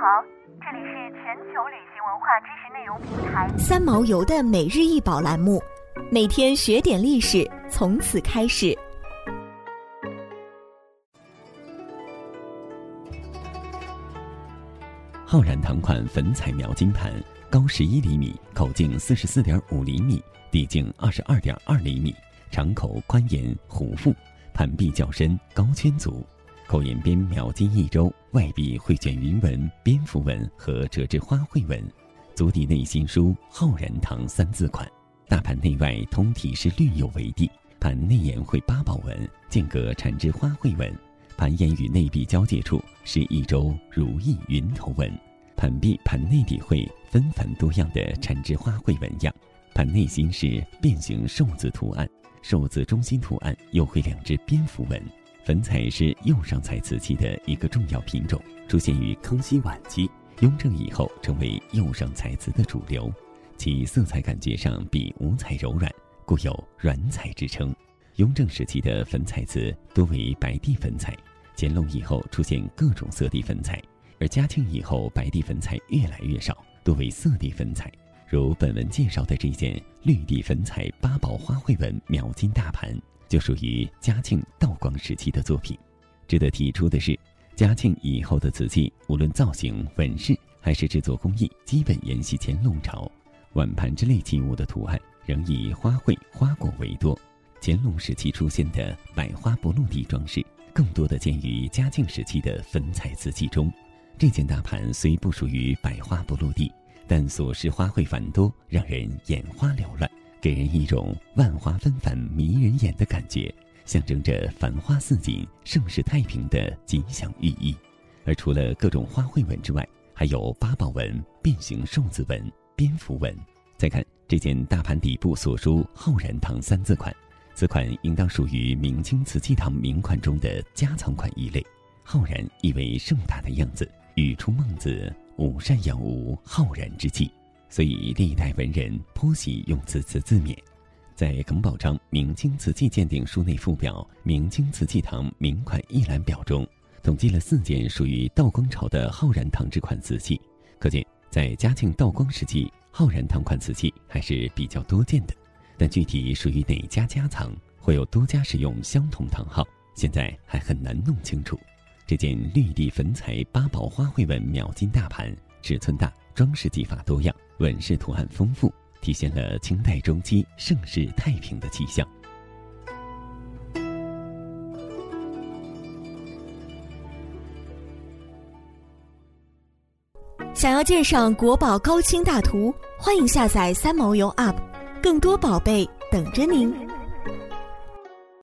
好，这里是全球旅行文化知识内容平台三毛游的每日一宝栏目，每天学点历史，从此开始。浩然堂款粉彩描金盘，高十一厘米，口径四十四点五厘米，底径二十二点二厘米，长口宽沿弧腹，盘壁较深，高圈足。口沿边描金一周，外壁绘卷云纹、蝙蝠纹和折枝花卉纹，足底内心书“浩然堂”三字款。大盘内外通体是绿釉为地，盘内沿绘八宝纹，间隔缠枝花卉纹。盘沿与内壁交界处是一周如意云头纹。盘壁盘内底绘纷繁多样的缠枝花卉纹样。盘内心是变形寿字图案，寿字中心图案又绘两只蝙蝠纹。粉彩是釉上彩瓷器的一个重要品种，出现于康熙晚期，雍正以后成为釉上彩瓷的主流。其色彩感觉上比五彩柔软，故有“软彩”之称。雍正时期的粉彩瓷多为白地粉彩，乾隆以后出现各种色地粉彩，而嘉庆以后白地粉彩越来越少，多为色地粉彩。如本文介绍的这件绿地粉彩八宝花卉纹描金大盘。就属于嘉庆、道光时期的作品。值得提出的是，嘉庆以后的瓷器，无论造型、纹饰还是制作工艺，基本沿袭乾隆朝。碗盘之类器物的图案仍以花卉、花果为多。乾隆时期出现的百花不落地装饰，更多的见于嘉庆时期的粉彩瓷器中。这件大盘虽不属于百花不落地，但所饰花卉繁多，让人眼花缭乱。给人一种万花纷繁、迷人眼的感觉，象征着繁花似锦、盛世太平的吉祥寓意。而除了各种花卉纹之外，还有八宝纹、变形寿字纹、蝙蝠纹。再看这件大盘底部所书“浩然堂”三字款，此款应当属于明清瓷器堂名款中的家藏款一类。浩然意为盛大的样子，语出孟子“吾善养吾浩然”之气。所以，历代文人颇喜用此词自勉。在耿宝章《明清瓷器鉴定书》内附表《明清瓷器堂名款一览表》中，统计了四件属于道光朝的浩然堂制款瓷器。可见，在嘉庆、道光时期，浩然堂款瓷器还是比较多见的。但具体属于哪家家藏，会有多家使用相同堂号，现在还很难弄清楚。这件绿地粉彩八宝花卉纹描金大盘，尺寸大，装饰技法多样。纹饰图案丰富，体现了清代中期盛世太平的气象。想要鉴赏国宝高清大图，欢迎下载三毛游 App，更多宝贝等着您。